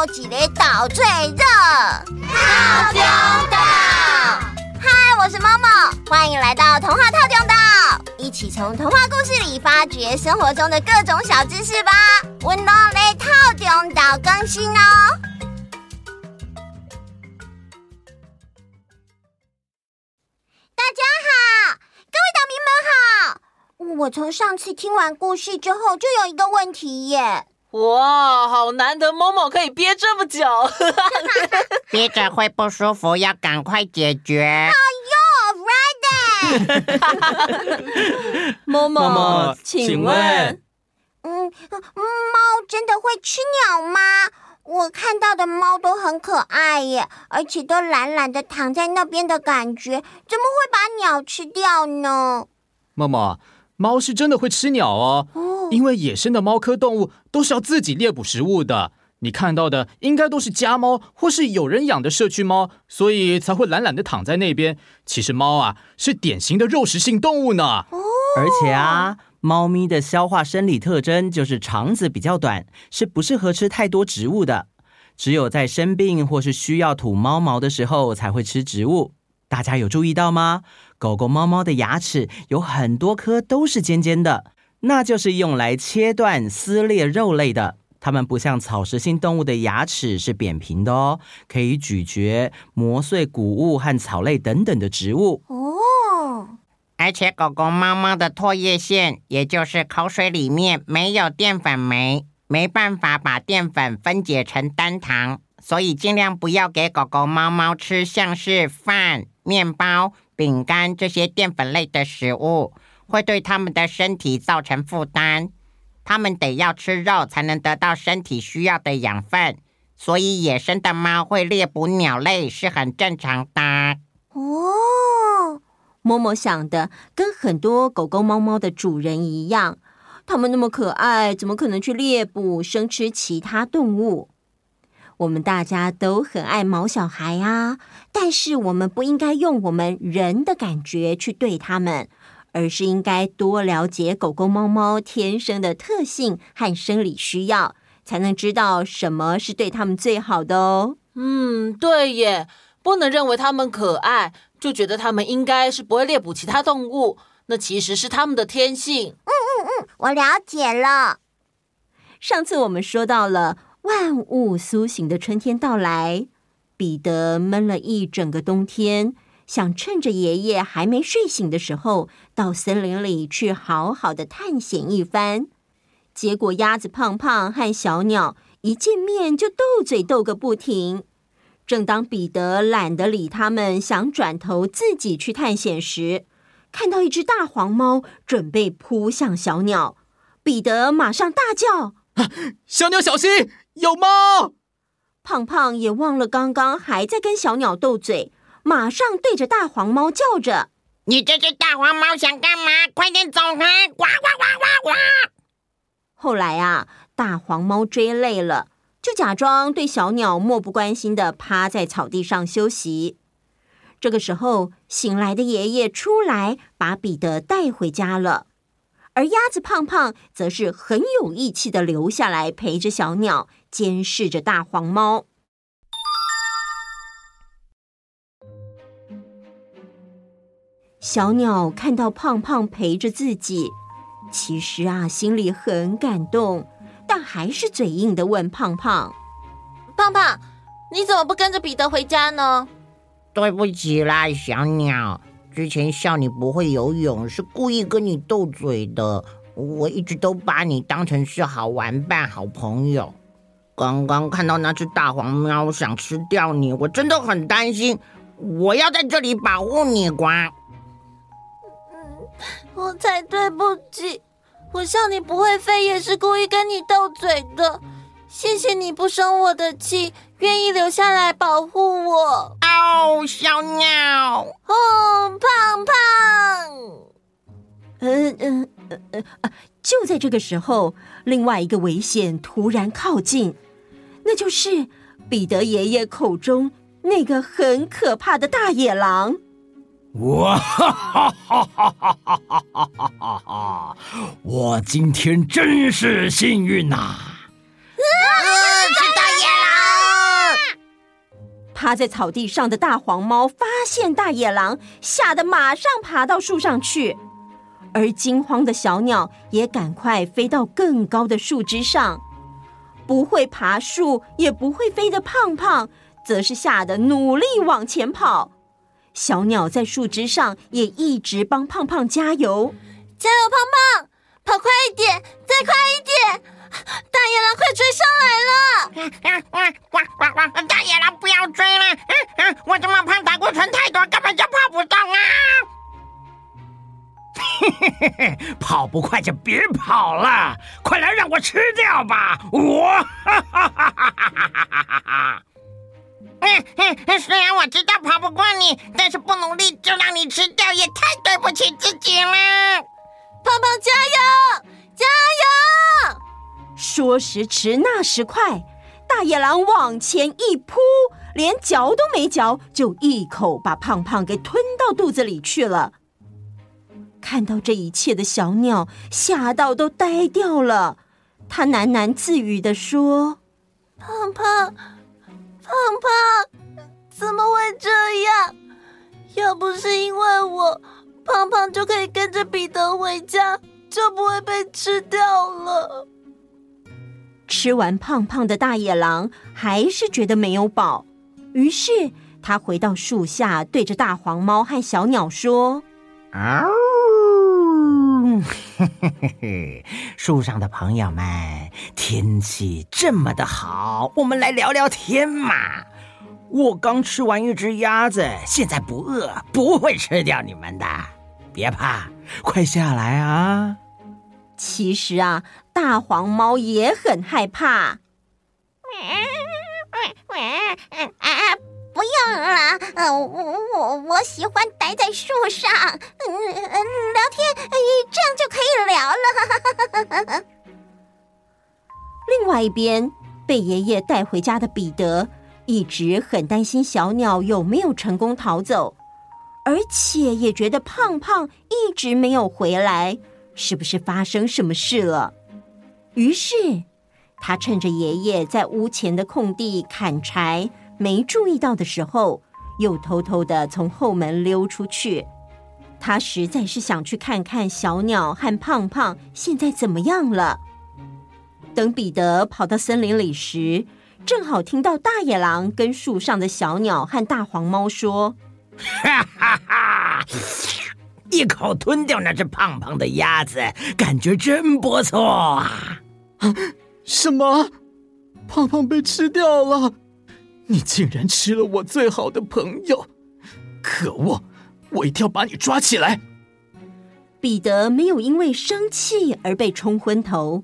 好几个岛最热，套中岛。嗨，我是猫猫，欢迎来到童话套中岛，一起从童话故事里发掘生活中的各种小知识吧。温柔的套中岛更新哦。大家好，各位岛民们好。我从上次听完故事之后，就有一个问题耶。哇，好难得，某某可以憋这么久，憋着会不舒服，要赶快解决。哎呦，Friday，某某，请问，嗯，猫真的会吃鸟吗？我看到的猫都很可爱耶，而且都懒懒的躺在那边的感觉，怎么会把鸟吃掉呢？默默，猫是真的会吃鸟哦。哦因为野生的猫科动物都是要自己猎捕食物的，你看到的应该都是家猫或是有人养的社区猫，所以才会懒懒的躺在那边。其实猫啊是典型的肉食性动物呢。而且啊，猫咪的消化生理特征就是肠子比较短，是不适合吃太多植物的。只有在生病或是需要吐猫毛的时候才会吃植物。大家有注意到吗？狗狗、猫猫的牙齿有很多颗都是尖尖的。那就是用来切断、撕裂肉类的。它们不像草食性动物的牙齿是扁平的哦，可以咀嚼、磨碎谷物和草类等等的植物。哦，而且狗狗、猫猫的唾液腺，也就是口水里面没有淀粉酶，没办法把淀粉分解成单糖，所以尽量不要给狗狗、猫猫吃像是饭、面包、饼干这些淀粉类的食物。会对他们的身体造成负担，他们得要吃肉才能得到身体需要的养分，所以野生的猫会猎捕鸟类是很正常的。哦，某某想的跟很多狗狗、猫猫的主人一样，它们那么可爱，怎么可能去猎捕生吃其他动物？我们大家都很爱毛小孩啊，但是我们不应该用我们人的感觉去对它们。而是应该多了解狗狗、猫猫天生的特性和生理需要，才能知道什么是对它们最好的哦。嗯，对耶，不能认为它们可爱，就觉得它们应该是不会猎捕其他动物，那其实是它们的天性。嗯嗯嗯，我了解了。上次我们说到了万物苏醒的春天到来，彼得闷了一整个冬天。想趁着爷爷还没睡醒的时候，到森林里去好好的探险一番。结果鸭子胖胖和小鸟一见面就斗嘴斗个不停。正当彼得懒得理他们，想转头自己去探险时，看到一只大黄猫准备扑向小鸟，彼得马上大叫：“小鸟小心，有猫！”胖胖也忘了刚刚还在跟小鸟斗嘴。马上对着大黄猫叫着：“你这只大黄猫想干嘛？快点走开！”呱呱呱呱呱。后来啊，大黄猫追累了，就假装对小鸟漠不关心的趴在草地上休息。这个时候，醒来的爷爷出来把彼得带回家了，而鸭子胖胖则是很有义气的留下来陪着小鸟，监视着大黄猫。小鸟看到胖胖陪着自己，其实啊，心里很感动，但还是嘴硬的问胖胖：“胖胖，你怎么不跟着彼得回家呢？”“对不起啦，小鸟，之前笑你不会游泳，是故意跟你斗嘴的。我一直都把你当成是好玩伴、好朋友。刚刚看到那只大黄喵想吃掉你，我真的很担心。我要在这里保护你，呱。”我才对不起，我笑你不会飞也是故意跟你斗嘴的。谢谢你不生我的气，愿意留下来保护我。哦，小鸟，哦，胖胖，嗯嗯嗯嗯啊！就在这个时候，另外一个危险突然靠近，那就是彼得爷爷口中那个很可怕的大野狼。哇哈哈哈哈哈哈哈哈！我今天真是幸运呐！啊，是大野狼！趴在草地上的大黄猫发现大野狼，吓得马上爬到树上去，而惊慌的小鸟也赶快飞到更高的树枝上。不会爬树也不会飞的胖胖，则是吓得努力往前跑。小鸟在树枝上也一直帮胖胖加油，加油，胖胖，跑快一点，再快一点！大野狼快追上来了！大野狼不要追了！嗯嗯，我这么胖，胆固醇太多，根本就跑不动啊！嘿嘿嘿嘿，跑不快就别跑了，快来让我吃掉吧！我哈哈哈哈哈哈！嗯嗯，虽然我知道跑不过你，但是不努力就让你吃掉，也太对不起自己了。胖胖加油，加油！说时迟，那时快，大野狼往前一扑，连嚼都没嚼，就一口把胖胖给吞到肚子里去了。看到这一切的小鸟吓到都呆掉了，它喃喃自语地说：“胖胖，胖胖，怎么会这样？要不是因为我，胖胖就可以跟着彼得回家，就不会被吃掉了。”吃完胖胖的大野狼还是觉得没有饱，于是他回到树下，对着大黄猫和小鸟说：“啊。”嘿嘿嘿，树上的朋友们，天气这么的好，我们来聊聊天嘛。我刚吃完一只鸭子，现在不饿，不会吃掉你们的。别怕，快下来啊！其实啊，大黄猫也很害怕。不用了，呃，我我我喜欢待在树上，嗯，聊天，这样就可以聊了。另外一边，被爷爷带回家的彼得一直很担心小鸟有没有成功逃走，而且也觉得胖胖一直没有回来，是不是发生什么事了？于是，他趁着爷爷在屋前的空地砍柴。没注意到的时候，又偷偷的从后门溜出去。他实在是想去看看小鸟和胖胖现在怎么样了。等彼得跑到森林里时，正好听到大野狼跟树上的小鸟和大黄猫说：“哈哈哈！一口吞掉那只胖胖的鸭子，感觉真不错啊！”什么？胖胖被吃掉了？你竟然吃了我最好的朋友！可恶，我一定要把你抓起来！彼得没有因为生气而被冲昏头，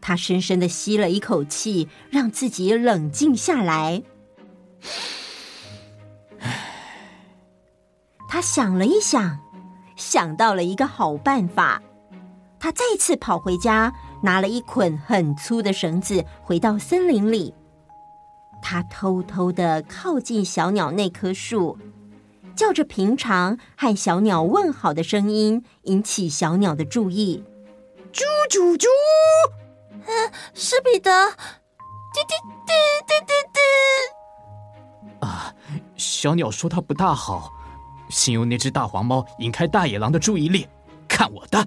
他深深的吸了一口气，让自己冷静下来。他想了一想，想到了一个好办法。他再次跑回家，拿了一捆很粗的绳子，回到森林里。他偷偷的靠近小鸟那棵树，叫着平常和小鸟问好的声音，引起小鸟的注意。猪猪猪！嗯，是彼得。滴滴滴滴滴滴。啊，小鸟说它不大好，先用那只大黄猫引开大野狼的注意力。看我的！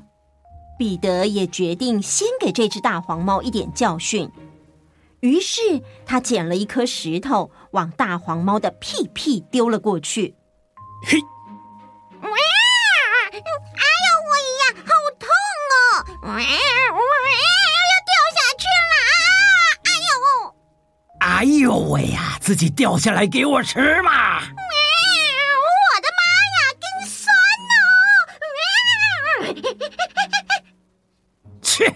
彼得也决定先给这只大黄猫一点教训。于是他捡了一颗石头，往大黄猫的屁屁丢了过去。嘿！哇！哎呦我呀，好痛哦！哇！要掉下去了！哎呦！哎呦喂呀，自己掉下来给我吃嘛！我的妈呀，更酸哦！切，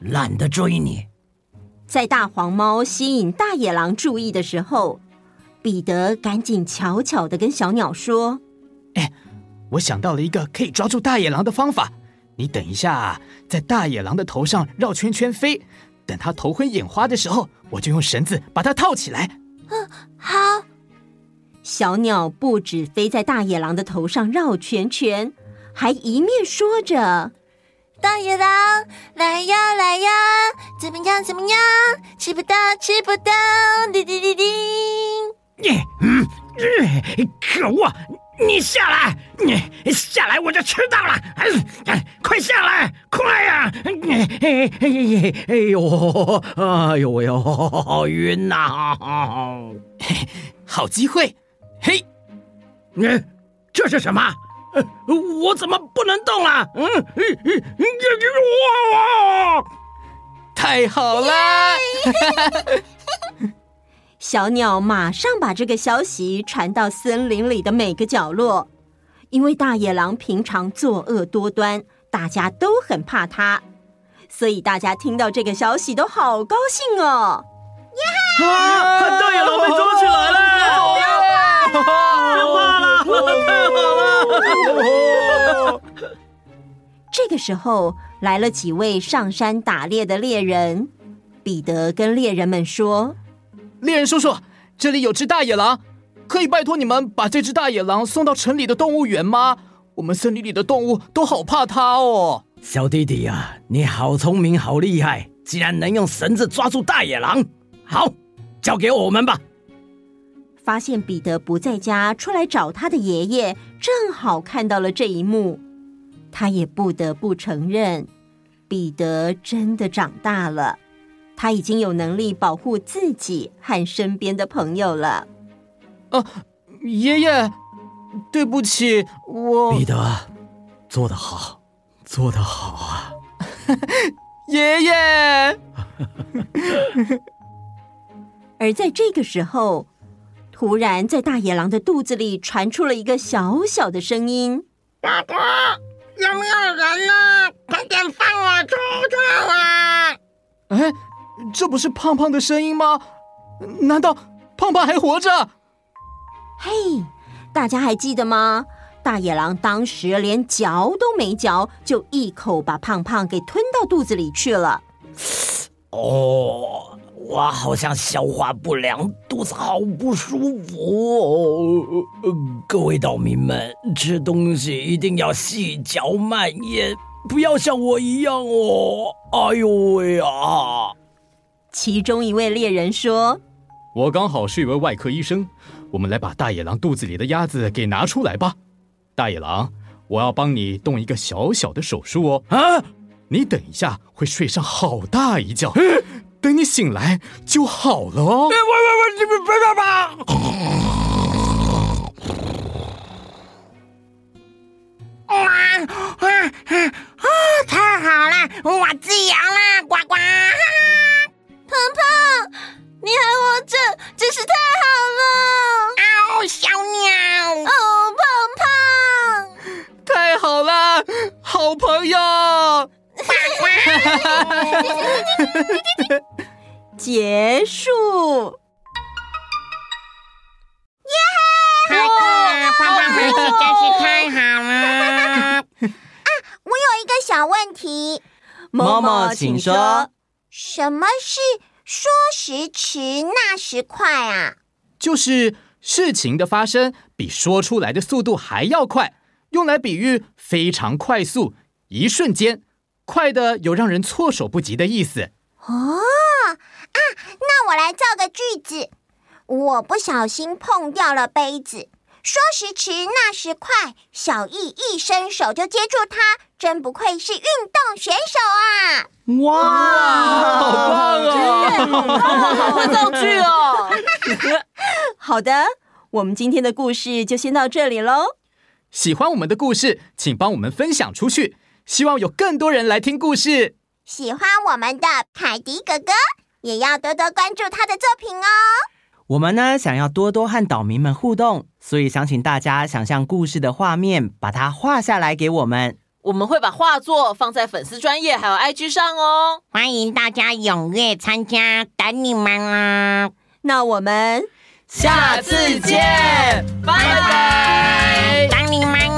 懒得追你。在大黄猫吸引大野狼注意的时候，彼得赶紧悄悄的跟小鸟说：“哎，我想到了一个可以抓住大野狼的方法。你等一下，在大野狼的头上绕圈圈飞，等它头昏眼花的时候，我就用绳子把它套起来。”嗯，好。小鸟不止飞在大野狼的头上绕圈圈，还一面说着。大野狼，来呀来呀，怎么样怎么样？吃不到吃不到，叮叮叮叮。嗯可恶！你下来，你下来我就吃到了。哎，快下来，快呀！哎哎哎呦，哎呦喂呦，好晕呐！好机会，嘿，你这是什么？我怎么不能动了？嗯嗯嗯，太好了！小鸟马上把这个消息传到森林里的每个角落，因为大野狼平常作恶多端，大家都很怕它，所以大家听到这个消息都好高兴哦！耶！啊！大野狼被抓起来了！不要怕！不要怕了！太好了！这个时候来了几位上山打猎的猎人，彼得跟猎人们说。猎人叔叔，这里有只大野狼，可以拜托你们把这只大野狼送到城里的动物园吗？我们森林里的动物都好怕它哦。小弟弟呀、啊，你好聪明，好厉害！竟然能用绳子抓住大野狼，好，交给我们吧。发现彼得不在家，出来找他的爷爷，正好看到了这一幕，他也不得不承认，彼得真的长大了。他已经有能力保护自己和身边的朋友了。啊，爷爷，对不起，我彼得，做得好，做得好啊，爷爷。而在这个时候，突然在大野狼的肚子里传出了一个小小的声音：“哥哥，有没有人呢？快点放我出去啊！”哎。这不是胖胖的声音吗？难道胖胖还活着？嘿，大家还记得吗？大野狼当时连嚼都没嚼，就一口把胖胖给吞到肚子里去了。哦，我好像消化不良，肚子好不舒服。各位岛民们，吃东西一定要细嚼慢咽，不要像我一样哦。哎呦喂啊！其中一位猎人说：“我刚好是一位外科医生，我们来把大野狼肚子里的鸭子给拿出来吧。大野狼，我要帮你动一个小小的手术哦。啊，你等一下会睡上好大一觉，等你醒来就好了哦。喂喂喂，你们别别别！哇啊啊！结束。耶！太棒了，胖胖回去真是太好了！啊，我有一个小问题，妈妈，请说。什么是说时迟，那时快啊？就是事情的发生比说出来的速度还要快，用来比喻非常快速，一瞬间，快的有让人措手不及的意思。哦啊，那我来造个句子：我不小心碰掉了杯子，说时迟，那时快，小易一伸手就接住它，真不愧是运动选手啊！哇，好棒哦！好会造句哦。好的，我们今天的故事就先到这里喽。喜欢我们的故事，请帮我们分享出去，希望有更多人来听故事。喜欢我们的凯迪哥哥，也要多多关注他的作品哦。我们呢，想要多多和岛民们互动，所以想请大家想象故事的画面，把它画下来给我们。我们会把画作放在粉丝专业还有 IG 上哦，欢迎大家踊跃参加，等你们。那我们下次见，拜拜，等你们。